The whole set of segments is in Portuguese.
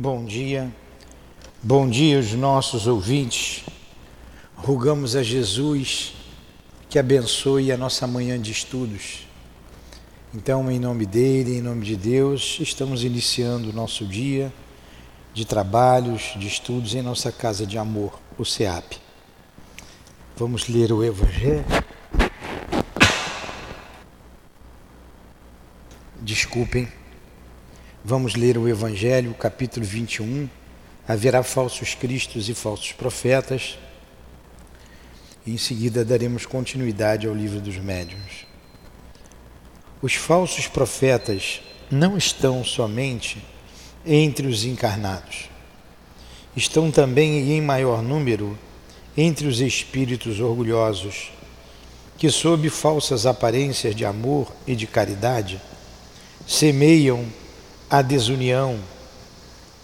Bom dia, bom dia aos nossos ouvintes. Rogamos a Jesus que abençoe a nossa manhã de estudos. Então, em nome dele, em nome de Deus, estamos iniciando o nosso dia de trabalhos, de estudos em nossa casa de amor, o SEAP. Vamos ler o Evangelho. Desculpem. Vamos ler o Evangelho, capítulo 21. Haverá falsos cristos e falsos profetas. E em seguida daremos continuidade ao livro dos médiuns. Os falsos profetas não estão somente entre os encarnados. Estão também e em maior número entre os espíritos orgulhosos, que sob falsas aparências de amor e de caridade semeiam a desunião,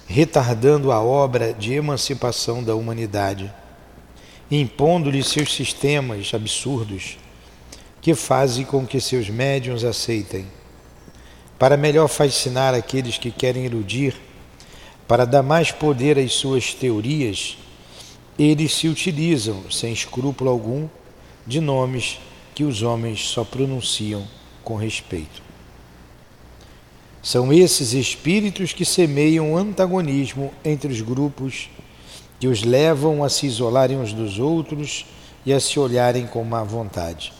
retardando a obra de emancipação da humanidade, impondo-lhe seus sistemas absurdos que fazem com que seus médiums aceitem. Para melhor fascinar aqueles que querem iludir, para dar mais poder às suas teorias, eles se utilizam, sem escrúpulo algum, de nomes que os homens só pronunciam com respeito. São esses espíritos que semeiam antagonismo entre os grupos, que os levam a se isolarem uns dos outros e a se olharem com má vontade.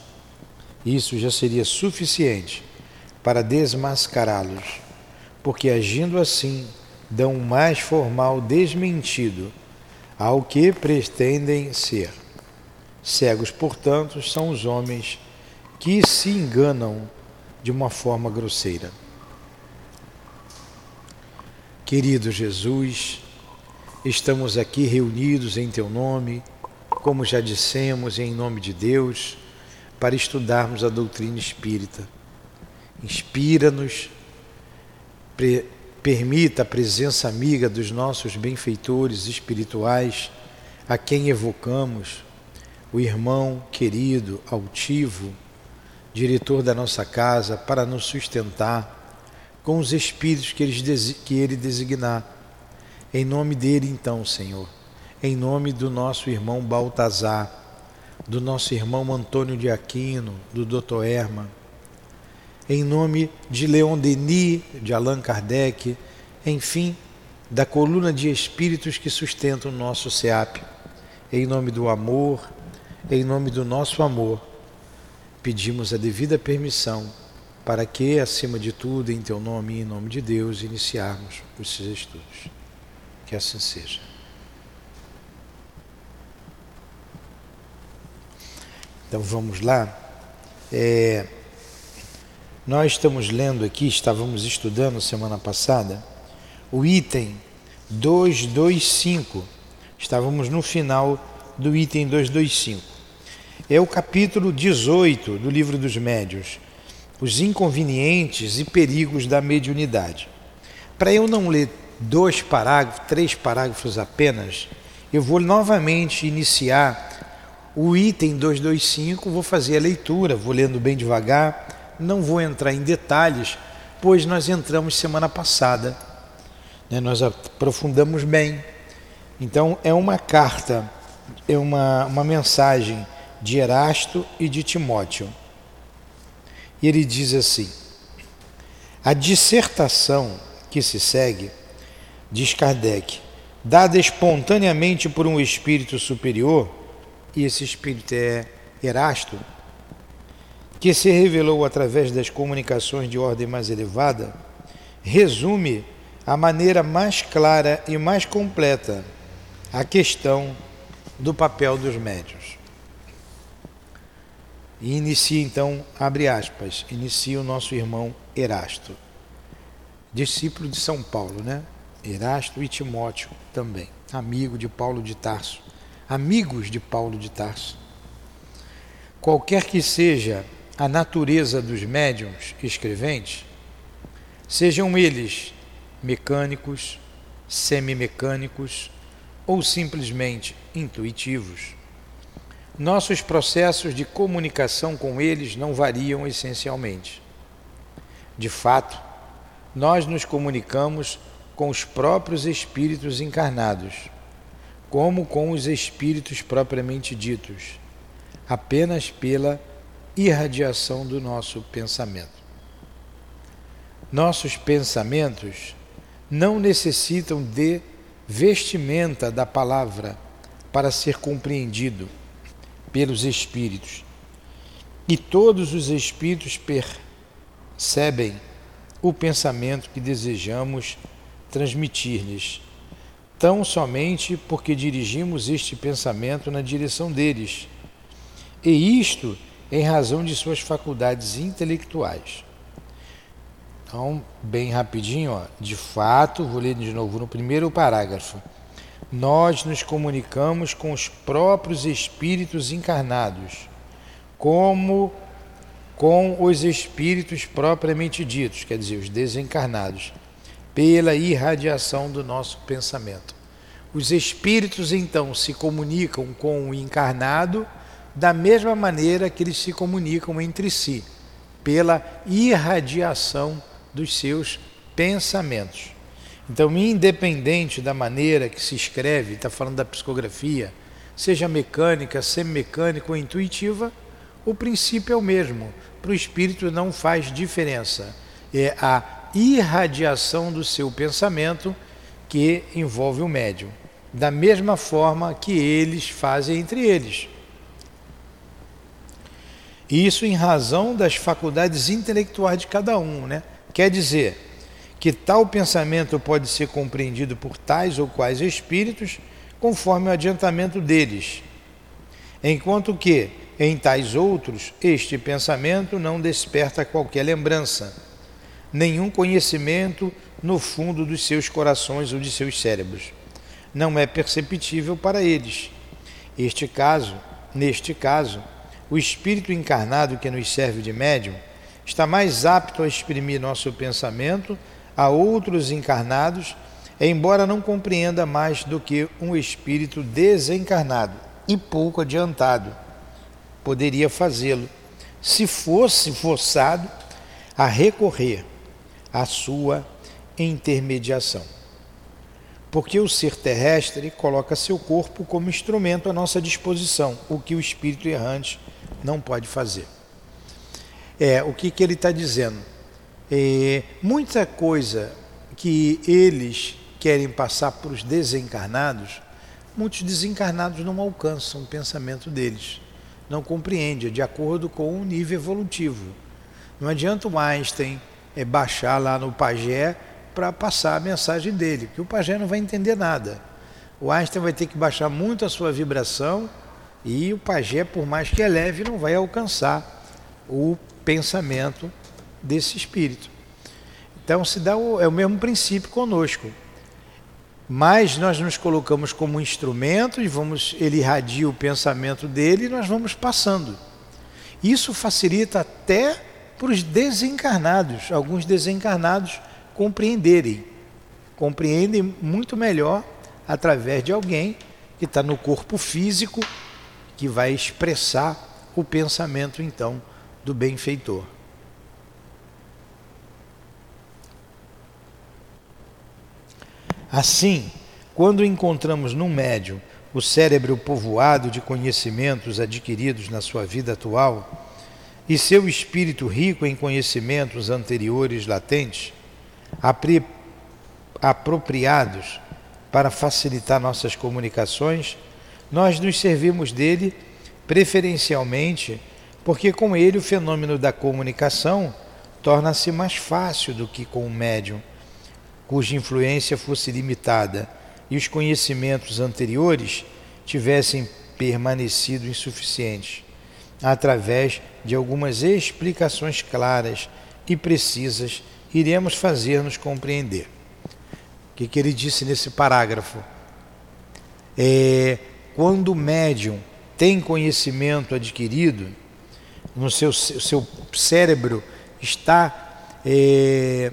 Isso já seria suficiente para desmascará-los, porque agindo assim dão um mais formal desmentido ao que pretendem ser. Cegos, portanto, são os homens que se enganam de uma forma grosseira. Querido Jesus, estamos aqui reunidos em Teu nome, como já dissemos, em nome de Deus, para estudarmos a doutrina espírita. Inspira-nos, permita a presença amiga dos nossos benfeitores espirituais, a quem evocamos, o irmão querido, altivo, diretor da nossa casa, para nos sustentar com os espíritos que ele, que ele designar. Em nome dele, então, Senhor, em nome do nosso irmão Baltazar, do nosso irmão Antônio de Aquino, do Dr. Erma, em nome de Leon Denis, de Allan Kardec, enfim, da coluna de espíritos que sustentam o nosso SEAP, em nome do amor, em nome do nosso amor, pedimos a devida permissão para que, acima de tudo, em teu nome e em nome de Deus, iniciarmos esses estudos. Que assim seja. Então vamos lá. É, nós estamos lendo aqui, estávamos estudando semana passada, o item 225. Estávamos no final do item 225. É o capítulo 18 do livro dos médios os inconvenientes e perigos da mediunidade. Para eu não ler dois parágrafos, três parágrafos apenas, eu vou novamente iniciar o item 225, vou fazer a leitura, vou lendo bem devagar, não vou entrar em detalhes, pois nós entramos semana passada, né, nós aprofundamos bem. Então, é uma carta, é uma, uma mensagem de Erasto e de Timóteo. E ele diz assim: a dissertação que se segue, diz Kardec, dada espontaneamente por um espírito superior, e esse espírito é Erasto, que se revelou através das comunicações de ordem mais elevada, resume a maneira mais clara e mais completa a questão do papel dos médios. E inicia então, abre aspas, inicia o nosso irmão Erasto, discípulo de São Paulo, né? Erasto e Timóteo também, amigo de Paulo de Tarso, amigos de Paulo de Tarso. Qualquer que seja a natureza dos médiums escreventes, sejam eles mecânicos, semimecânicos ou simplesmente intuitivos, nossos processos de comunicação com eles não variam essencialmente. De fato, nós nos comunicamos com os próprios espíritos encarnados, como com os espíritos propriamente ditos, apenas pela irradiação do nosso pensamento. Nossos pensamentos não necessitam de vestimenta da palavra para ser compreendido pelos espíritos. E todos os espíritos percebem o pensamento que desejamos transmitir-lhes, tão somente porque dirigimos este pensamento na direção deles, e isto em razão de suas faculdades intelectuais. Então, bem rapidinho, ó, de fato, vou ler de novo no primeiro parágrafo. Nós nos comunicamos com os próprios espíritos encarnados, como com os espíritos propriamente ditos, quer dizer, os desencarnados, pela irradiação do nosso pensamento. Os espíritos então se comunicam com o encarnado da mesma maneira que eles se comunicam entre si, pela irradiação dos seus pensamentos. Então, independente da maneira que se escreve, está falando da psicografia, seja mecânica, semimecânica ou intuitiva, o princípio é o mesmo. Para o espírito não faz diferença. É a irradiação do seu pensamento que envolve o médium. Da mesma forma que eles fazem entre eles. Isso em razão das faculdades intelectuais de cada um, né? Quer dizer que tal pensamento pode ser compreendido por tais ou quais espíritos conforme o adiantamento deles, enquanto que em tais outros este pensamento não desperta qualquer lembrança, nenhum conhecimento no fundo dos seus corações ou de seus cérebros. Não é perceptível para eles. Este caso, neste caso, o espírito encarnado que nos serve de médium está mais apto a exprimir nosso pensamento a outros encarnados, embora não compreenda mais do que um espírito desencarnado e pouco adiantado poderia fazê-lo, se fosse forçado a recorrer à sua intermediação. Porque o ser terrestre coloca seu corpo como instrumento à nossa disposição, o que o espírito errante não pode fazer. É, o que, que ele está dizendo? É, muita coisa que eles querem passar para os desencarnados, muitos desencarnados não alcançam o pensamento deles, não compreendem, de acordo com o nível evolutivo. Não adianta o Einstein é, baixar lá no pajé para passar a mensagem dele, porque o pajé não vai entender nada. O Einstein vai ter que baixar muito a sua vibração e o pajé, por mais que eleve, não vai alcançar o pensamento desse espírito. Então se dá o, é o mesmo princípio conosco. Mas nós nos colocamos como instrumento e vamos, ele irradia o pensamento dele e nós vamos passando. Isso facilita até para os desencarnados, alguns desencarnados compreenderem. Compreendem muito melhor através de alguém que está no corpo físico, que vai expressar o pensamento então do benfeitor. Assim, quando encontramos num médium o cérebro povoado de conhecimentos adquiridos na sua vida atual e seu espírito rico em conhecimentos anteriores latentes, apropriados para facilitar nossas comunicações, nós nos servimos dele preferencialmente porque com ele o fenômeno da comunicação torna-se mais fácil do que com o médium, cuja influência fosse limitada e os conhecimentos anteriores tivessem permanecido insuficientes, através de algumas explicações claras e precisas, iremos fazer-nos compreender. O que, que ele disse nesse parágrafo? É, quando o médium tem conhecimento adquirido, no seu, seu cérebro está é,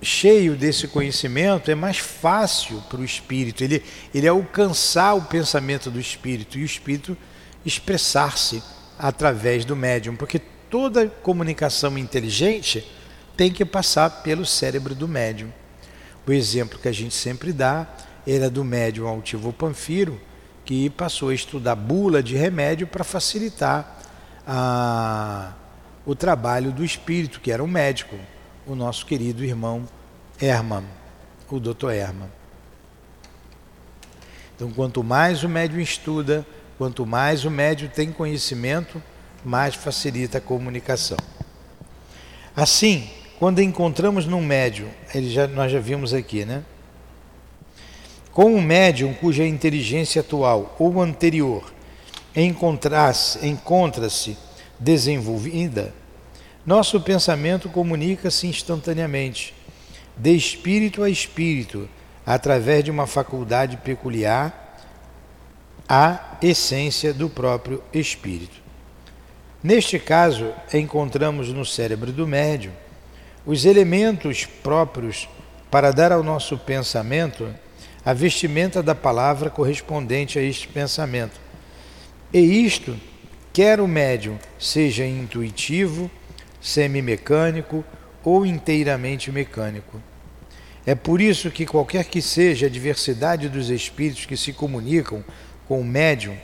cheio desse conhecimento, é mais fácil para o espírito ele, ele alcançar o pensamento do espírito e o espírito expressar-se através do médium, porque toda comunicação inteligente tem que passar pelo cérebro do médium. O exemplo que a gente sempre dá era do médium altivo Panfiro, que passou a estudar bula de remédio para facilitar a, o trabalho do espírito, que era um médico, o nosso querido irmão Herman, o Dr. Herman. Então, quanto mais o médium estuda, quanto mais o médium tem conhecimento, mais facilita a comunicação. Assim, quando encontramos num médium, ele já, nós já vimos aqui, né? Com um médium cuja inteligência atual ou anterior encontra-se desenvolvida, nosso pensamento comunica-se instantaneamente, de espírito a espírito, através de uma faculdade peculiar à essência do próprio espírito. Neste caso, encontramos no cérebro do médium os elementos próprios para dar ao nosso pensamento a vestimenta da palavra correspondente a este pensamento. E isto, quer o médium seja intuitivo, semimecânico ou inteiramente mecânico. É por isso que, qualquer que seja a diversidade dos espíritos que se comunicam com o médium,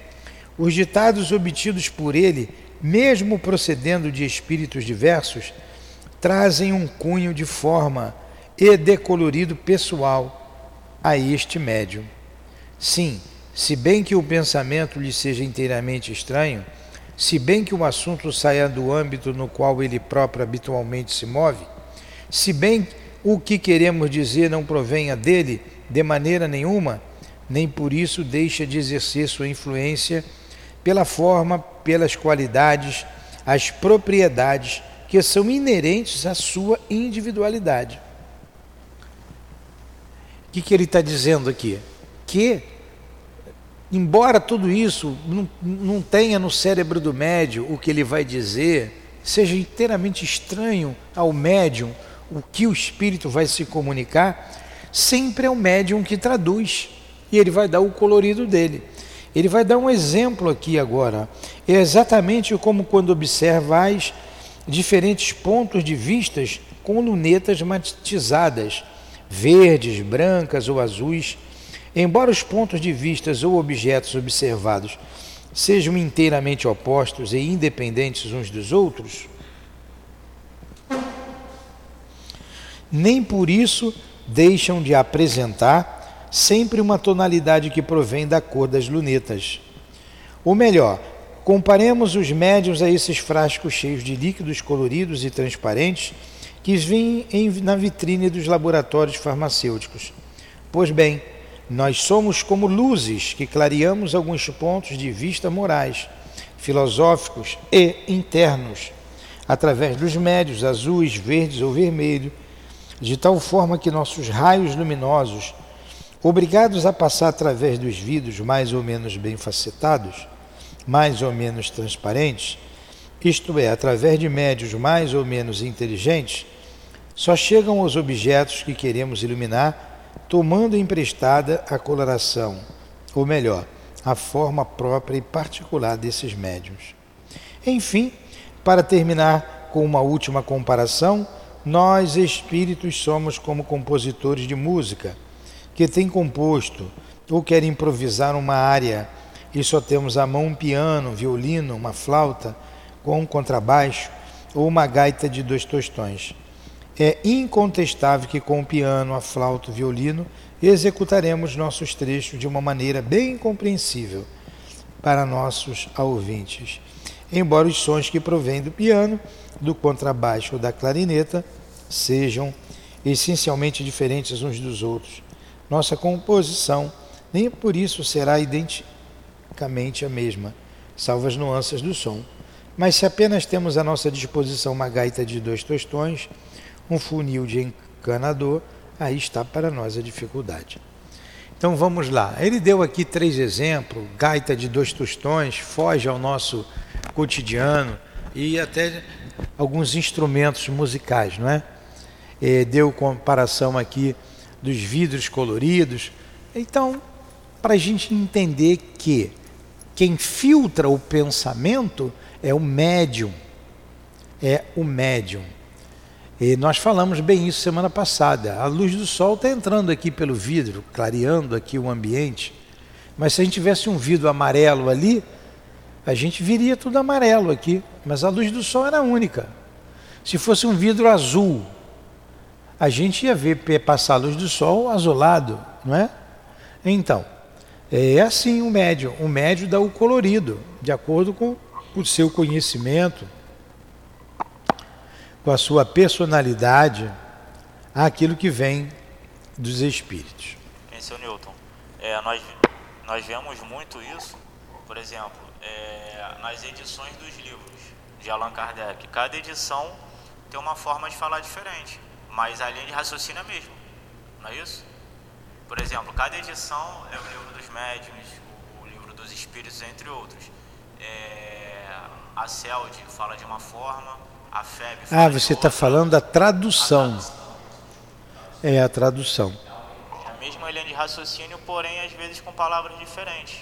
os ditados obtidos por ele mesmo procedendo de espíritos diversos, trazem um cunho de forma e decolorido pessoal a este médium. Sim, se bem que o pensamento lhe seja inteiramente estranho, se bem que o assunto saia do âmbito no qual ele próprio habitualmente se move, se bem o que queremos dizer não provenha dele de maneira nenhuma, nem por isso deixa de exercer sua influência pela forma, pelas qualidades, as propriedades que são inerentes à sua individualidade. O que, que ele está dizendo aqui? Que, embora tudo isso não, não tenha no cérebro do médium o que ele vai dizer, seja inteiramente estranho ao médium o que o espírito vai se comunicar, sempre é o médium que traduz e ele vai dar o colorido dele. Ele vai dar um exemplo aqui agora. É exatamente como quando observais diferentes pontos de vistas com lunetas matizadas, verdes, brancas ou azuis. Embora os pontos de vistas ou objetos observados sejam inteiramente opostos e independentes uns dos outros, nem por isso deixam de apresentar sempre uma tonalidade que provém da cor das lunetas. Ou melhor, comparemos os médios a esses frascos cheios de líquidos coloridos e transparentes que vêm na vitrine dos laboratórios farmacêuticos. Pois bem, nós somos como luzes que clareamos alguns pontos de vista morais, filosóficos e internos, através dos médios azuis, verdes ou vermelhos, de tal forma que nossos raios luminosos obrigados a passar através dos vidros mais ou menos bem facetados, mais ou menos transparentes, isto é, através de médios mais ou menos inteligentes, só chegam aos objetos que queremos iluminar, tomando emprestada a coloração, ou melhor, a forma própria e particular desses médios. Enfim, para terminar com uma última comparação, nós espíritos somos como compositores de música que tem composto ou quer improvisar uma área e só temos à mão um piano, violino, uma flauta com um contrabaixo ou uma gaita de dois tostões. É incontestável que com o piano, a flauta, o violino executaremos nossos trechos de uma maneira bem compreensível para nossos ouvintes. Embora os sons que provêm do piano, do contrabaixo ou da clarineta sejam essencialmente diferentes uns dos outros, nossa composição nem por isso será identicamente a mesma, salvo as nuances do som. Mas se apenas temos à nossa disposição uma gaita de dois tostões, um funil de encanador, aí está para nós a dificuldade. Então vamos lá. Ele deu aqui três exemplos: gaita de dois tostões, foge ao nosso cotidiano e até alguns instrumentos musicais, não é? E deu comparação aqui dos vidros coloridos. Então, para a gente entender que quem filtra o pensamento é o médium. É o médium. E nós falamos bem isso semana passada. A luz do sol está entrando aqui pelo vidro, clareando aqui o ambiente. Mas se a gente tivesse um vidro amarelo ali, a gente viria tudo amarelo aqui. Mas a luz do sol era única. Se fosse um vidro azul, a gente ia ver passar a luz do sol azulado, não é? Então, é assim o médio. O médio dá o colorido, de acordo com o seu conhecimento, com a sua personalidade, aquilo que vem dos espíritos. Quem seu Newton? É, nós, nós vemos muito isso, por exemplo, é, nas edições dos livros de Allan Kardec. Cada edição tem uma forma de falar diferente, mas a linha de raciocínio é a mesma, não é isso? Por exemplo, cada edição é o livro dos médiuns, o, livro dos espíritos, entre outros. É, a CELD fala de uma forma, Ah, você está falando da tradução. É a tradução. É a mesma linha de raciocínio, porém às vezes com palavras diferentes.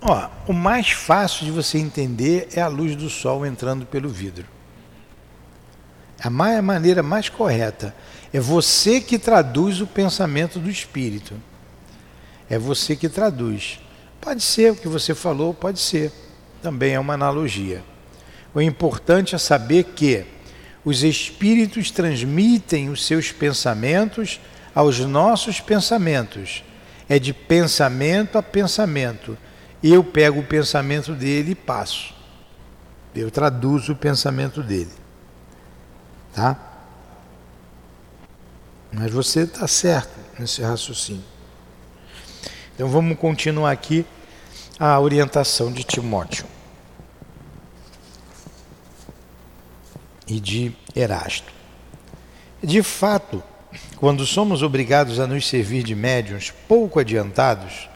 Ó, o mais fácil de você entender é a luz do sol entrando pelo vidro. A maneira mais correta. É você que traduz o pensamento do espírito. É você que traduz. Pode ser o que você falou, pode ser. Também é uma analogia. O importante é saber que os espíritos transmitem os seus pensamentos aos nossos pensamentos. É de pensamento a pensamento. Eu pego o pensamento dele e passo. Eu traduzo o pensamento dele. Tá? Mas você está certo nesse raciocínio. Então vamos continuar aqui a orientação de Timóteo e de Erasto. De fato, quando somos obrigados a nos servir de médiuns pouco adiantados,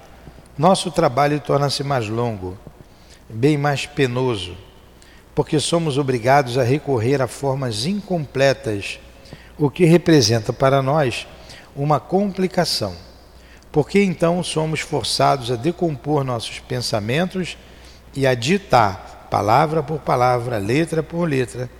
nosso trabalho torna-se mais longo, bem mais penoso, porque somos obrigados a recorrer a formas incompletas o que representa para nós uma complicação, porque então somos forçados a decompor nossos pensamentos e a ditar, palavra por palavra, letra por letra,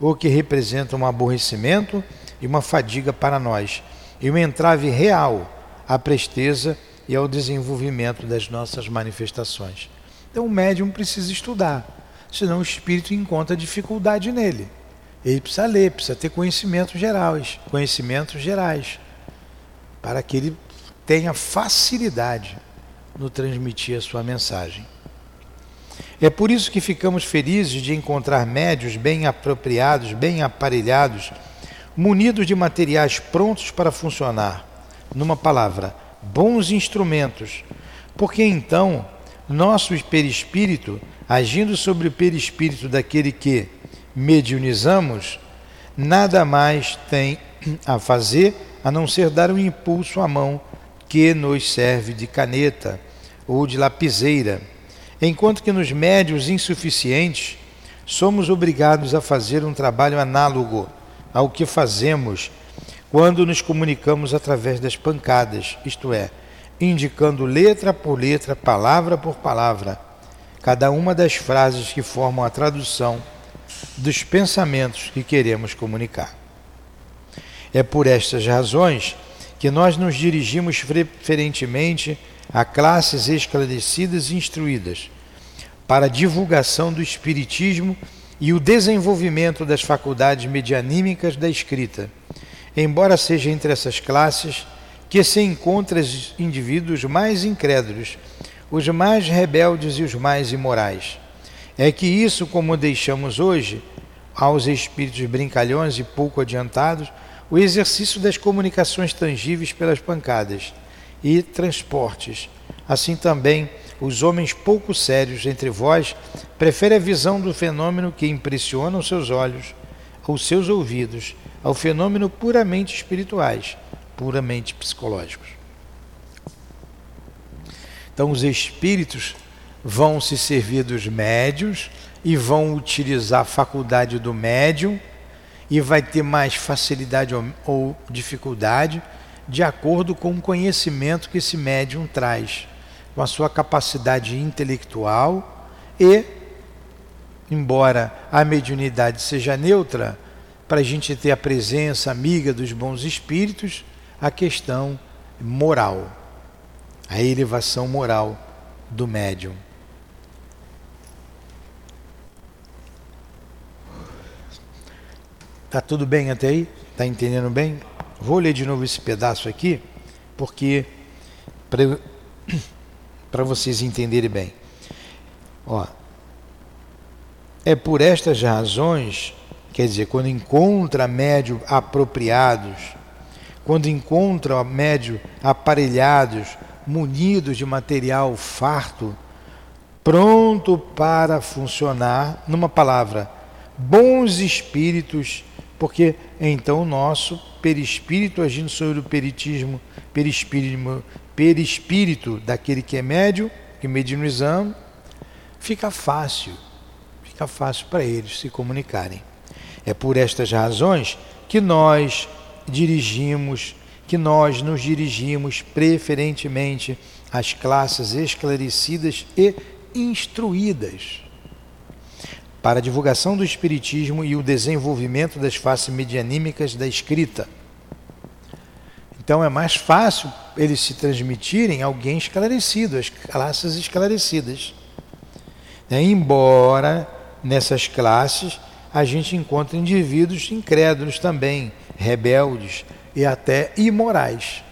o que representa um aborrecimento e uma fadiga para nós, e um entrave real à presteza e ao desenvolvimento das nossas manifestações. Então o médium precisa estudar, senão o espírito encontra dificuldade nele. Ele precisa ler, precisa ter conhecimentos gerais, conhecimentos gerais, para que ele tenha facilidade no transmitir a sua mensagem. É por isso que ficamos felizes de encontrar médios bem apropriados, bem aparelhados, munidos de materiais prontos para funcionar. Numa palavra, bons instrumentos, porque então nosso perispírito, agindo sobre o perispírito daquele que mediunizamos, nada mais tem a fazer a não ser dar um impulso à mão que nos serve de caneta ou de lapiseira, enquanto que nos médios insuficientes somos obrigados a fazer um trabalho análogo ao que fazemos quando nos comunicamos através das pancadas, isto é, indicando letra por letra, palavra por palavra, cada uma das frases que formam a tradução dos pensamentos que queremos comunicar. É por estas razões que nós nos dirigimos preferentemente a classes esclarecidas e instruídas para a divulgação do Espiritismo e o desenvolvimento das faculdades medianímicas da escrita, embora seja entre essas classes que se encontram os indivíduos mais incrédulos, os mais rebeldes e os mais imorais. É que isso, como deixamos hoje aos espíritos brincalhões e pouco adiantados, o exercício das comunicações tangíveis pelas pancadas e transportes. Assim também, os homens pouco sérios entre vós preferem a visão do fenômeno que impressiona os seus olhos ou seus ouvidos ao fenômeno puramente espirituais, puramente psicológicos. Então, os espíritos vão se servir dos médios e vão utilizar a faculdade do médium e vai ter mais facilidade ou, dificuldade de acordo com o conhecimento que esse médium traz, com a sua capacidade intelectual e embora a mediunidade seja neutra, para a gente ter a presença amiga dos bons espíritos, a questão moral, a elevação moral do médium. Tá tudo bem até aí? Tá entendendo bem? Vou ler de novo esse pedaço aqui, porque para vocês entenderem bem. Ó, é por estas razões, quer dizer, quando encontra médios apropriados, quando encontra médios aparelhados, munidos de material farto, pronto para funcionar, numa palavra, bons espíritos porque então o nosso perispírito agindo sobre o peritismo, perispírito, perispírito daquele que é médio, que mediunizamos, fica fácil, fica fácil para eles se comunicarem. É por estas razões que nós dirigimos, que nós nos dirigimos preferentemente às classes esclarecidas e instruídas para a divulgação do Espiritismo e o desenvolvimento das faces medianímicas da escrita. Então é mais fácil eles se transmitirem a alguém esclarecido, as classes esclarecidas. Né? Embora nessas classes a gente encontre indivíduos incrédulos também, rebeldes e até imorais.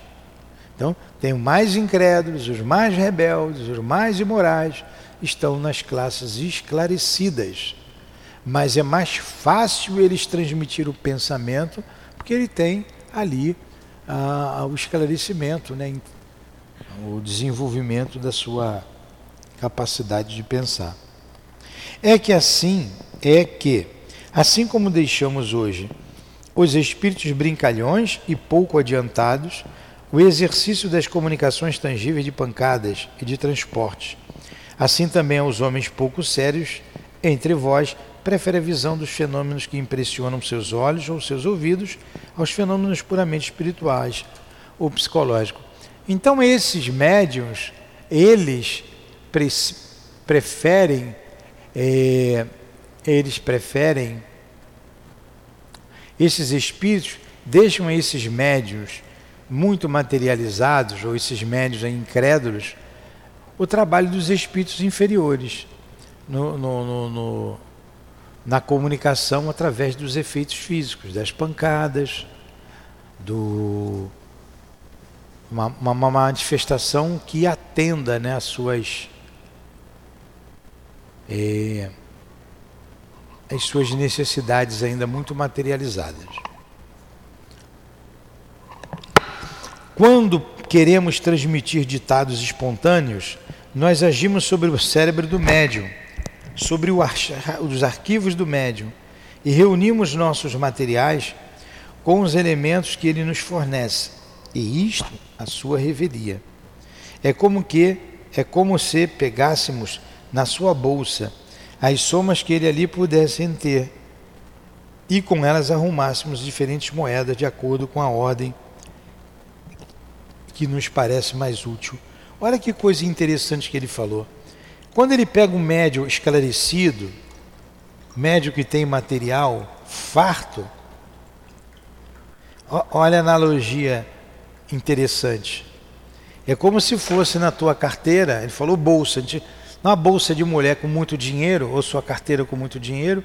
Então, tem os mais incrédulos, os mais rebeldes, os mais imorais, estão nas classes esclarecidas mas é mais fácil eles transmitir o pensamento porque ele tem ali ah, o esclarecimento, né, o desenvolvimento da sua capacidade de pensar. É que assim, é que, assim como deixamos hoje os espíritos brincalhões e pouco adiantados, o exercício das comunicações tangíveis de pancadas e de transportes, assim também aos homens pouco sérios entre vós prefere a visão dos fenômenos que impressionam seus olhos ou seus ouvidos aos fenômenos puramente espirituais ou psicológicos. Então esses médiums, eles pre preferem, é, eles preferem, esses espíritos deixam esses médios muito materializados, ou esses médios incrédulos, o trabalho dos espíritos inferiores no, no, no, na comunicação através dos efeitos físicos, das pancadas, do uma, uma, uma manifestação que atenda né, às suas é, as suas necessidades ainda muito materializadas. Quando queremos transmitir ditados espontâneos, nós agimos sobre o cérebro do médium sobre os arquivos do médium e reunimos nossos materiais com os elementos que ele nos fornece, e isto a sua revelia. É como que é como se pegássemos na sua bolsa as somas que ele ali pudessem ter e com elas arrumássemos diferentes moedas de acordo com a ordem que nos parece mais útil. Olha que coisa interessante que ele falou. Quando ele pega um médio esclarecido, médio que tem material farto, olha a analogia interessante. É como se fosse na tua carteira, ele falou bolsa, uma bolsa de mulher com muito dinheiro, ou sua carteira com muito dinheiro,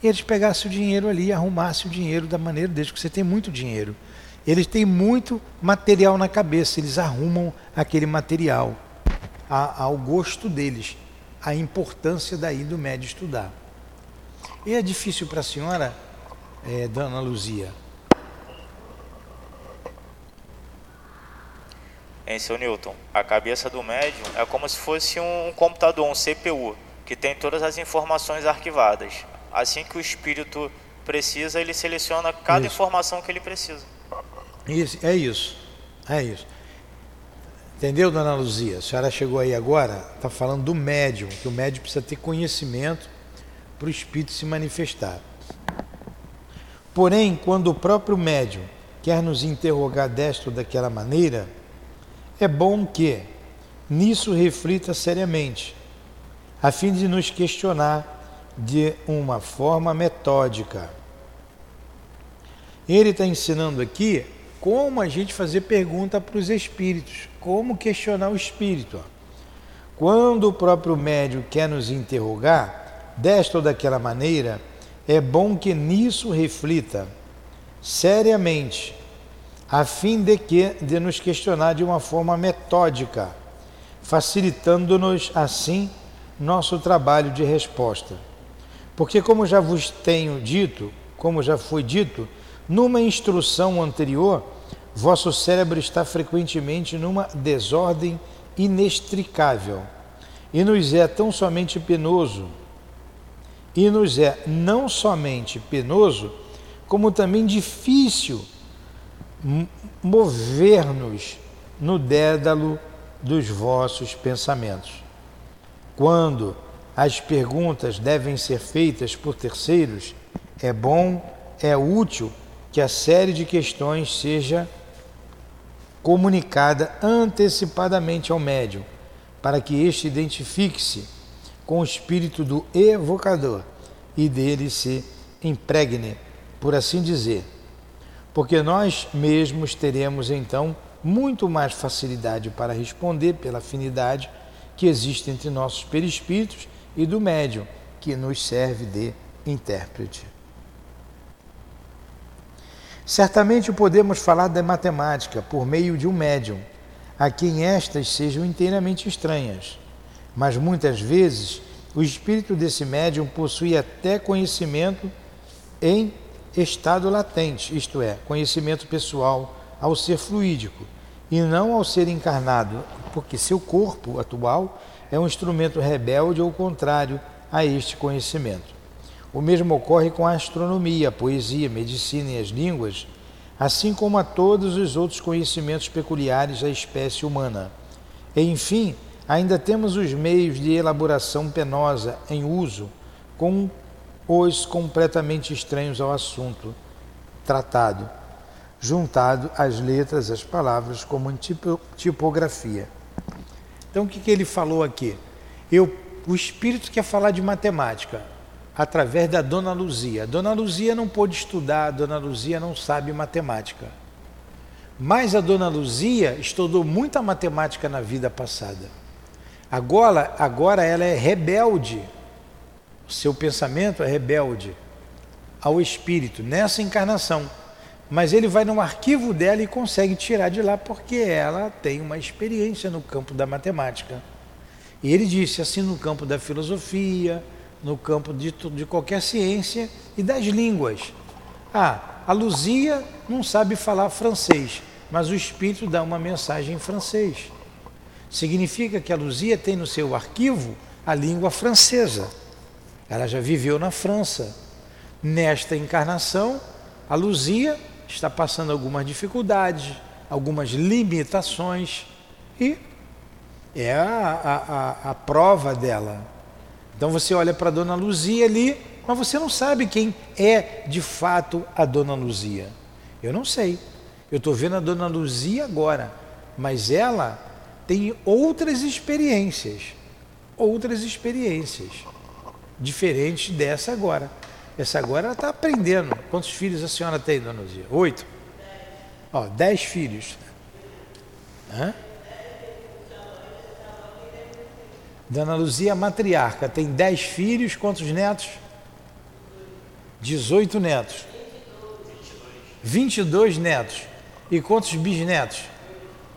e eles pegassem o dinheiro ali e arrumassem o dinheiro da maneira deles, que você tem muito dinheiro. Eles têm muito material na cabeça, eles arrumam aquele material ao gosto deles, a importância daí do médio estudar. E é difícil para a senhora, é, dona Luzia? Em seu Newton, a cabeça do médium é como se fosse um computador, um CPU, que tem todas as informações arquivadas. Assim que o espírito precisa, ele seleciona cada isso. informação que ele precisa. Isso, é isso. É isso. Entendeu, dona Luzia? A senhora chegou aí agora, está falando do médium, que o médium precisa ter conhecimento para o espírito se manifestar. Porém, quando o próprio médium quer nos interrogar desta ou daquela maneira, é bom que nisso reflita seriamente, a fim de nos questionar de uma forma metódica. Ele está ensinando aqui como a gente fazer pergunta para os espíritos, como questionar o espírito. Quando o próprio médium quer nos interrogar, desta ou daquela maneira, é bom que nisso reflita seriamente, a fim de que de nos questionar de uma forma metódica, facilitando-nos assim nosso trabalho de resposta. Porque como já vos tenho dito, como já foi dito, numa instrução anterior, vosso cérebro está frequentemente numa desordem inextricável e nos é tão somente penoso, e nos é não somente penoso, como também difícil mover-nos no dédalo dos vossos pensamentos. Quando as perguntas devem ser feitas por terceiros, é bom, é útil que a série de questões seja comunicada antecipadamente ao médium, para que este identifique-se com o espírito do evocador e dele se impregne, por assim dizer. Porque nós mesmos teremos então muito mais facilidade para responder pela afinidade que existe entre nossos perispíritos e do médium, que nos serve de intérprete. Certamente podemos falar da matemática por meio de um médium, a quem estas sejam inteiramente estranhas, mas muitas vezes o espírito desse médium possui até conhecimento em estado latente, isto é, conhecimento pessoal ao ser fluídico e não ao ser encarnado, porque seu corpo atual é um instrumento rebelde ou contrário a este conhecimento. O mesmo ocorre com a astronomia, a poesia, a medicina e as línguas, assim como a todos os outros conhecimentos peculiares da espécie humana. E, enfim, ainda temos os meios de elaboração penosa em uso, com os completamente estranhos ao assunto tratado, juntado às letras, às palavras, como em tipografia. Então, o que, que ele falou aqui? Eu, o espírito quer falar de matemática através da Dona Luzia. Dona Luzia não pôde estudar, Dona Luzia não sabe matemática. Mas a Dona Luzia estudou muita matemática na vida passada. Agora, agora ela é rebelde. O seu pensamento é rebelde ao espírito nessa encarnação. Mas ele vai no arquivo dela e consegue tirar de lá porque ela tem uma experiência no campo da matemática. E ele disse assim no campo da filosofia, no campo de, de qualquer ciência e das línguas. Ah, a Luzia não sabe falar francês, mas o Espírito dá uma mensagem em francês. Significa que a Luzia tem no seu arquivo a língua francesa. Ela já viveu na França. Nesta encarnação, a Luzia está passando algumas dificuldades, algumas limitações e é a, a, a prova dela. Então você olha para dona Luzia ali, mas você não sabe quem é de fato a dona Luzia. Eu não sei. Eu estou vendo a dona Luzia agora, mas ela tem outras experiências, outras experiências, diferentes dessa agora. Essa agora ela está aprendendo. Quantos filhos a senhora tem, dona Luzia? Oito? Ó, dez filhos. Hã? Dona Luzia matriarca, tem dez filhos, quantos netos? 18 netos. 22 netos. E quantos bisnetos?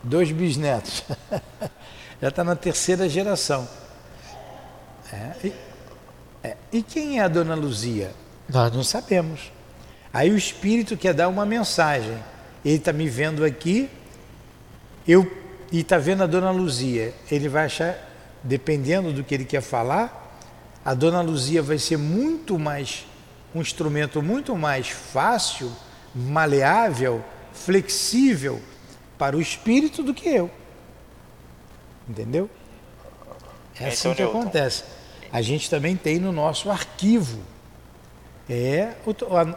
Dois bisnetos. Já está na terceira geração. É, e, é, e quem é a Dona Luzia? Nós não sabemos. Aí o Espírito quer dar uma mensagem. Ele está me vendo aqui, eu e está vendo a Dona Luzia. Ele vai achar dependendo do que ele quer falar, a dona Luzia vai ser muito mais um instrumento muito mais fácil, maleável, flexível para o espírito do que eu. Entendeu? É assim é que acontece. A gente também tem no nosso arquivo é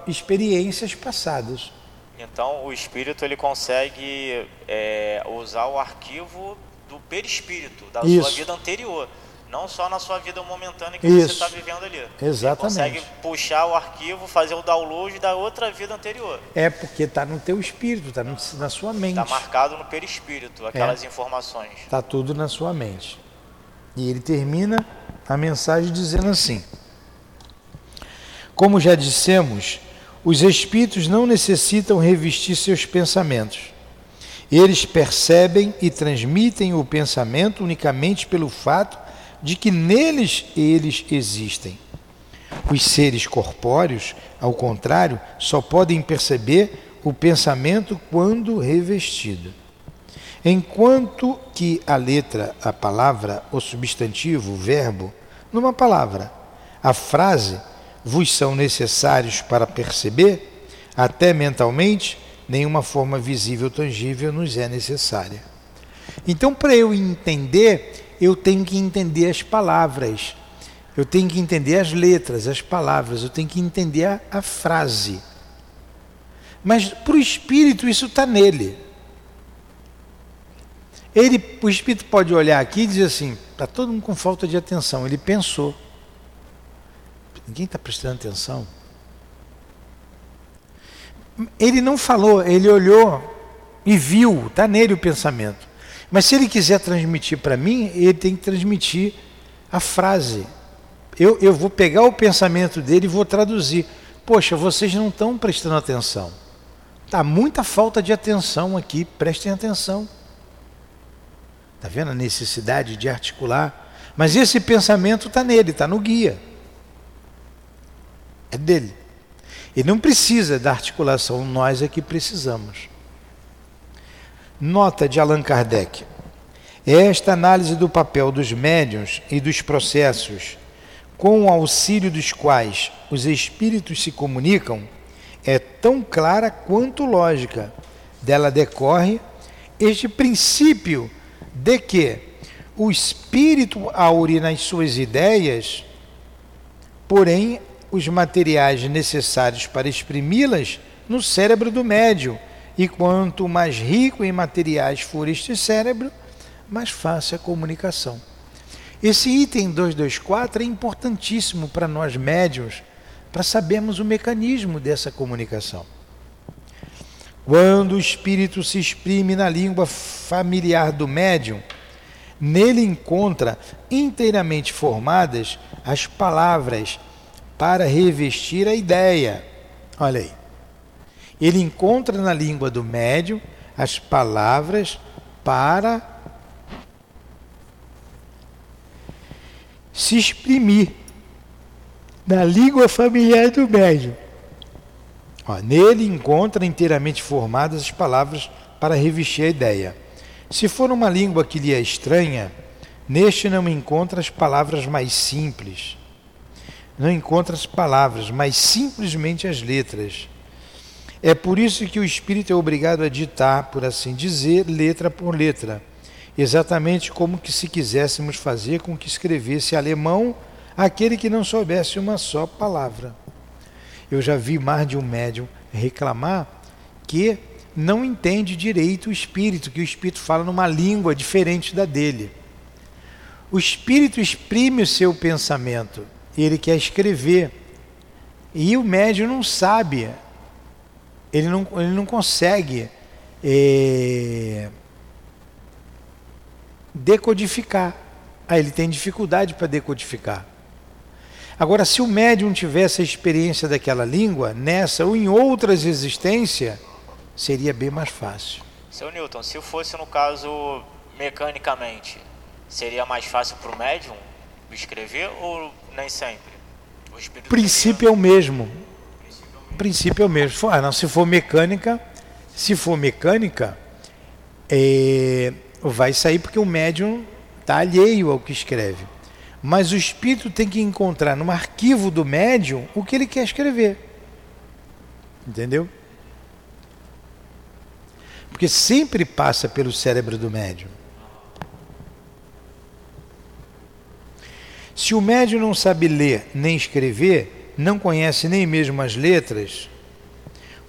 experiências passadas. Então o espírito ele consegue é, usar o arquivo do perispírito, da Isso. sua vida anterior. Não só na sua vida momentânea que Isso. você está vivendo ali. Exatamente. Você consegue puxar o arquivo, fazer o download da outra vida anterior. É porque está no teu espírito, está na sua mente. Está marcado no perispírito, aquelas É. informações. Está tudo na sua mente. E ele termina a mensagem dizendo assim: Como já dissemos, os espíritos não necessitam revestir seus pensamentos. Eles percebem e transmitem o pensamento unicamente pelo fato de que neles eles existem. Os seres corpóreos, ao contrário, só podem perceber o pensamento quando revestido. Enquanto que a letra, a palavra, o substantivo, o verbo, numa palavra, a frase, vos são necessários para perceber, até mentalmente, nenhuma forma visível tangível nos é necessária. Então, para eu entender, eu tenho que entender as palavras, eu tenho que entender as letras, as palavras, eu tenho que entender a, a frase. Mas para o espírito isso está nele. Ele, o espírito pode olhar aqui e dizer assim: está todo mundo com falta de atenção. Ele pensou. Ninguém está prestando atenção. Ele não falou, ele olhou e viu, está nele o pensamento. Mas se ele quiser transmitir para mim, ele tem que transmitir a frase. Eu, eu vou pegar o pensamento dele e vou traduzir. Poxa, vocês não estão prestando atenção. Está muita falta de atenção aqui, prestem atenção. Está vendo a necessidade de articular? Mas esse pensamento está nele, está no guia. É dele. Ele não precisa da articulação, nós é que precisamos. Nota de Allan Kardec. Esta análise do papel dos médiuns e dos processos, com o auxílio dos quais os espíritos se comunicam, é tão clara quanto lógica. Dela decorre este princípio de que o espírito aure nas suas ideias, porém os materiais necessários para exprimi-las no cérebro do médium. E quanto mais rico em materiais for este cérebro, mais fácil a comunicação. Esse item 224 é importantíssimo para nós médiums, para sabermos o mecanismo dessa comunicação. Quando o espírito se exprime na língua familiar do médium, nele encontra inteiramente formadas as palavras para revestir a ideia. Olha aí. Ele encontra na língua do médium as palavras para se exprimir na língua familiar do médium. Ó, nele encontra inteiramente formadas as palavras para revestir a ideia. Se for uma língua que lhe é estranha, neste não encontra as palavras mais simples. Não encontra as palavras, mas simplesmente as letras. É por isso que o espírito é obrigado a ditar, por assim dizer, letra por letra, exatamente como que se quiséssemos fazer com que escrevesse alemão aquele que não soubesse uma só palavra. Eu já vi mais de um médium reclamar que não entende direito o espírito, que o espírito fala numa língua diferente da dele. O espírito exprime o seu pensamento, ele quer escrever. E o médium não sabe, ele não, ele não consegue é, decodificar. Ah, ele tem dificuldade para decodificar. Agora, se o médium tivesse a experiência daquela língua, nessa ou em outras existências, seria bem mais fácil. Seu Newton, se fosse no caso mecanicamente, seria mais fácil para o médium escrever ou nem sempre? O espírito princípio é o mesmo. O princípio é o mesmo. Ah, não, se for mecânica, se for mecânica, é, vai sair porque o médium está alheio ao que escreve. Mas o espírito tem que encontrar no arquivo do médium o que ele quer escrever. Entendeu? Porque sempre passa pelo cérebro do médium. Se o médium não sabe ler nem escrever, não conhece nem mesmo as letras,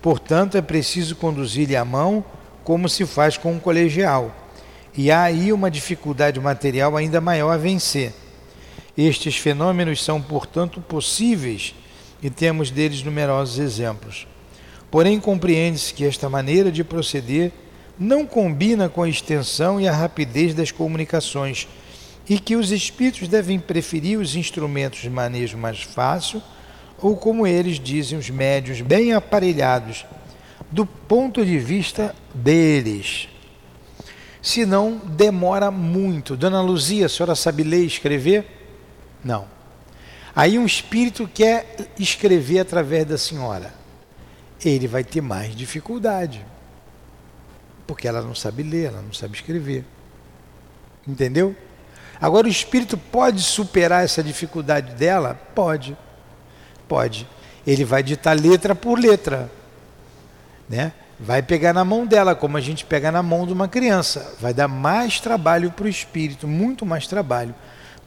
portanto é preciso conduzir-lhe a mão como se faz com um colegial. E há aí uma dificuldade material ainda maior a vencer Estes fenômenos são, portanto, possíveis e temos deles numerosos exemplos. Porém, compreende-se que esta maneira de proceder não combina com a extensão e a rapidez das comunicações e que os espíritos devem preferir os instrumentos de manejo mais fácil ou, como eles dizem, os médios bem aparelhados, do ponto de vista deles. Senão demora muito. Dona Luzia, a senhora sabe ler e escrever? Não. Aí um espírito quer escrever através da senhora. Ele vai ter mais dificuldade. Porque ela não sabe ler, ela não sabe escrever. Entendeu? Agora o espírito pode superar essa dificuldade dela? Pode. Pode. Ele vai ditar letra por letra. Né? Vai pegar na mão dela, como a gente pega na mão de uma criança. Vai dar mais trabalho para o espírito, muito mais trabalho.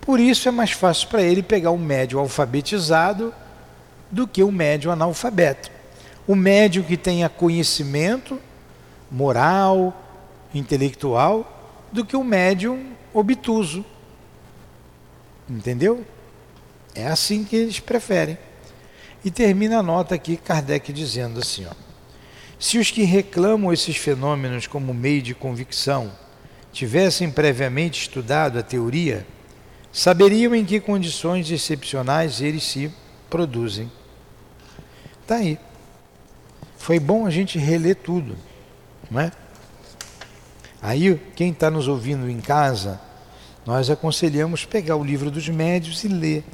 Por isso é mais fácil para ele pegar um médio alfabetizado do que um médio analfabeto. O médio que tenha conhecimento moral, intelectual, do que o médium obtuso. Entendeu? É assim que eles preferem. E termina a nota aqui Kardec dizendo assim: ó, se os que reclamam esses fenômenos como meio de convicção tivessem previamente estudado a teoria, saberiam em que condições excepcionais eles se produzem. Está aí. Foi bom a gente reler tudo, não é? Aí, quem está nos ouvindo em casa, nós aconselhamos pegar o livro dos médios e ler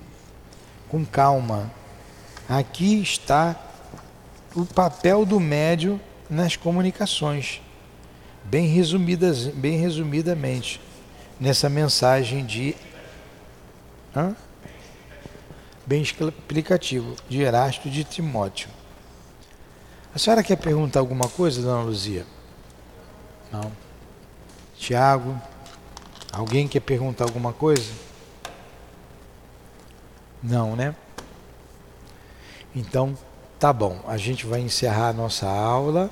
com calma. Aqui está o papel do médio nas comunicações, bem, resumidas, bem resumidamente, nessa mensagem de Hã? Bem explicativo, de Erasto de Timóteo. A senhora quer perguntar alguma coisa, dona Luzia? Não. Tiago, alguém quer perguntar alguma coisa? Não, né? Então, tá bom. A gente vai encerrar a nossa aula.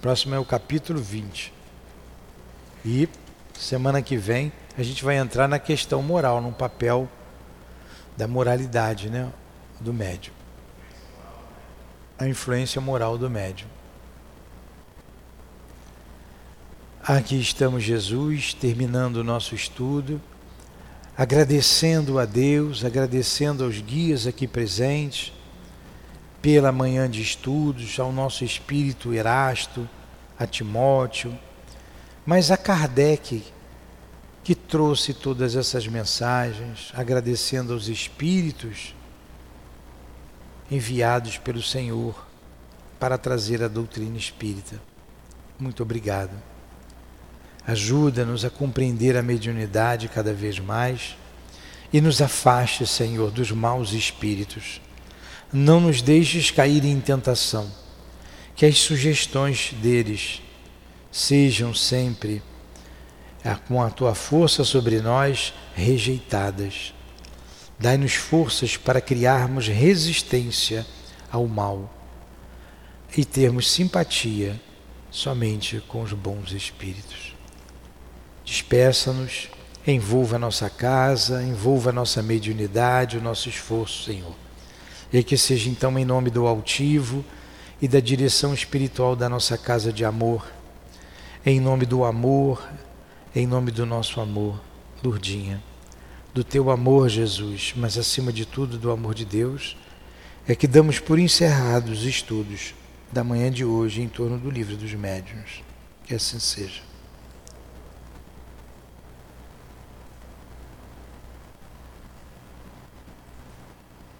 Próximo é o capítulo 20. E semana que vem a gente vai entrar na questão moral, no papel da moralidade né, do médium. A influência moral do médium. Aqui estamos, Jesus, terminando o nosso estudo, agradecendo a Deus, agradecendo aos guias aqui presentes, pela manhã de estudos, ao nosso espírito Erasto, a Timóteo, mas a Kardec, que trouxe todas essas mensagens, agradecendo aos Espíritos enviados pelo Senhor para trazer a doutrina espírita. Muito obrigado. Ajuda-nos a compreender a mediunidade cada vez mais e nos afaste, Senhor, dos maus espíritos. Não nos deixes cair em tentação, que as sugestões deles sejam sempre é com a tua força sobre nós rejeitadas. Dai-nos forças para criarmos resistência ao mal e termos simpatia somente com os bons espíritos. Despeça-nos, envolva a nossa casa, envolva a nossa mediunidade, o nosso esforço, Senhor. E que seja então em nome do altivo e da direção espiritual da nossa casa de amor, em nome do amor, em nome do nosso amor, Lourdinha, do teu amor, Jesus, mas acima de tudo do amor de Deus, é que damos por encerrados os estudos da manhã de hoje em torno do livro dos médiuns. Que assim seja.